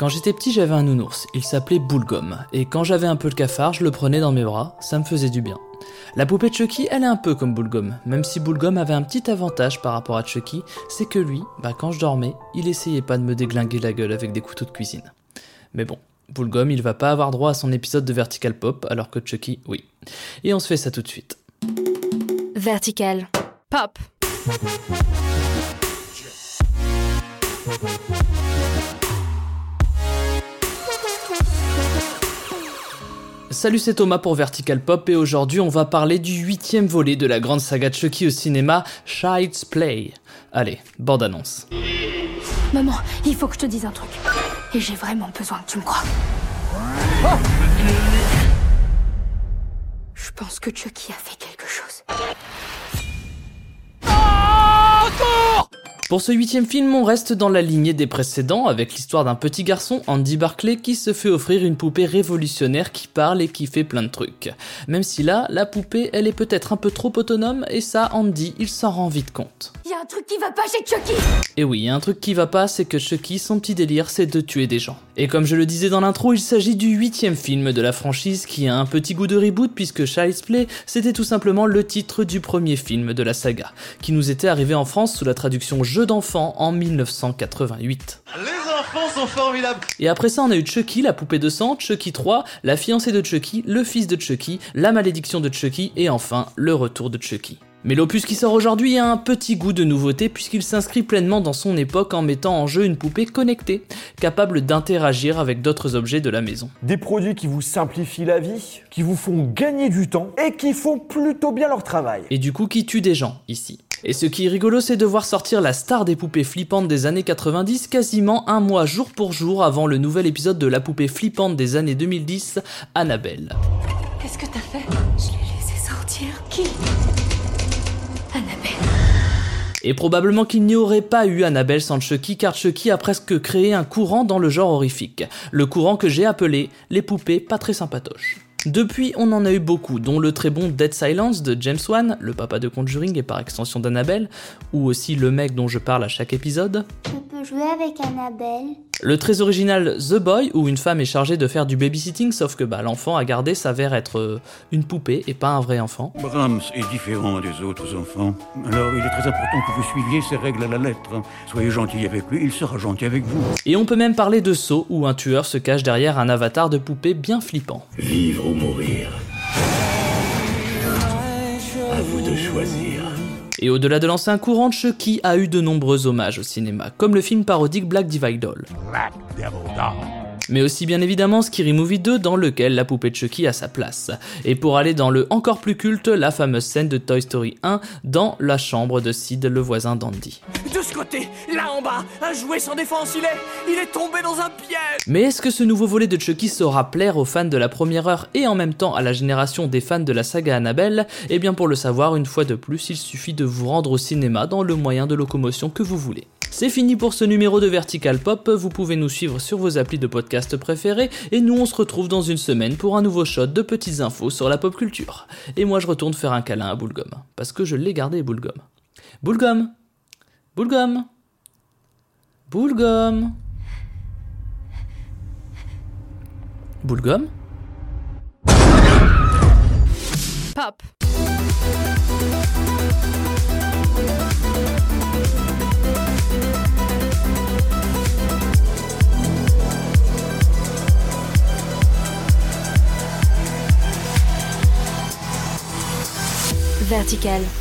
Quand j'étais petit, j'avais un nounours. Il s'appelait Boulgum. Et quand j'avais un peu le cafard, je le prenais dans mes bras. Ça me faisait du bien. La poupée Chucky, elle est un peu comme Boulgum. Même si Boulgum avait un petit avantage par rapport à Chucky, c'est que lui, bah, quand je dormais, il essayait pas de me déglinguer la gueule avec des couteaux de cuisine. Mais bon, Boulgum, il va pas avoir droit à son épisode de Vertical Pop, alors que Chucky, oui. Et on se fait ça tout de suite. Vertical. Pop. Salut, c'est Thomas pour Vertical Pop et aujourd'hui on va parler du huitième volet de la grande saga Chucky au cinéma, Child's Play. Allez, bande annonce. Maman, il faut que je te dise un truc. Et j'ai vraiment besoin que tu me crois. Je pense que Chucky a fait quelque chose. Pour ce huitième film, on reste dans la lignée des précédents avec l'histoire d'un petit garçon, Andy Barclay, qui se fait offrir une poupée révolutionnaire qui parle et qui fait plein de trucs. Même si là, la poupée, elle est peut-être un peu trop autonome et ça, Andy, il s'en rend vite compte. A un truc qui va pas chez Chucky Et oui, un truc qui va pas, c'est que Chucky, son petit délire, c'est de tuer des gens. Et comme je le disais dans l'intro, il s'agit du huitième film de la franchise qui a un petit goût de reboot puisque Child's Play, c'était tout simplement le titre du premier film de la saga, qui nous était arrivé en France sous la traduction Jeu d'enfant en 1988. Les enfants sont formidables Et après ça, on a eu Chucky, la poupée de sang, Chucky 3, la fiancée de Chucky, le fils de Chucky, la malédiction de Chucky et enfin le retour de Chucky. Mais l'opus qui sort aujourd'hui a un petit goût de nouveauté puisqu'il s'inscrit pleinement dans son époque en mettant en jeu une poupée connectée, capable d'interagir avec d'autres objets de la maison. Des produits qui vous simplifient la vie, qui vous font gagner du temps et qui font plutôt bien leur travail. Et du coup qui tue des gens ici. Et ce qui est rigolo, c'est de voir sortir la star des poupées flippantes des années 90 quasiment un mois jour pour jour avant le nouvel épisode de la poupée flippante des années 2010, Annabelle. Qu'est-ce que t'as fait? Je l'ai laissé sortir. Qui? Annabelle. Et probablement qu'il n'y aurait pas eu Annabelle sans Chucky car Chucky a presque créé un courant dans le genre horrifique. Le courant que j'ai appelé les poupées pas très sympatoches. Depuis, on en a eu beaucoup, dont le très bon Dead Silence de James Wan, le papa de Conjuring et par extension d'Annabelle, ou aussi le mec dont je parle à chaque épisode. Je peux jouer avec Annabelle Le très original The Boy, où une femme est chargée de faire du babysitting, sauf que bah, l'enfant à garder s'avère être euh, une poupée et pas un vrai enfant. Brahms est différent des autres enfants. Alors il est très important que vous suiviez ses règles à la lettre. Soyez gentil avec lui, il sera gentil avec vous. Et on peut même parler de Saw, où un tueur se cache derrière un avatar de poupée bien flippant. Vivre ou mourir. À vous de choisir. Et au-delà de l'ancien courant, Chucky a eu de nombreux hommages au cinéma, comme le film parodique Black Divide Doll. Black Devil Doll. Mais aussi bien évidemment Scary Movie 2 dans lequel la poupée de Chucky a sa place. Et pour aller dans le encore plus culte, la fameuse scène de Toy Story 1 dans la chambre de Sid, le voisin d'Andy. De ce côté, là en bas, un jouet sans défense, il est... Il est tombé dans un piège Mais est-ce que ce nouveau volet de Chucky saura plaire aux fans de la première heure et en même temps à la génération des fans de la saga Annabelle? Eh bien pour le savoir, une fois de plus, il suffit de vous rendre au cinéma dans le moyen de locomotion que vous voulez. C'est fini pour ce numéro de Vertical Pop, vous pouvez nous suivre sur vos applis de podcast préférés et nous on se retrouve dans une semaine pour un nouveau shot de petites infos sur la pop culture. Et moi je retourne faire un câlin à Boulgum, parce que je l'ai gardé Boulgum. Boulgum Boulgum Boulgum Boulgum Pop. Vertical.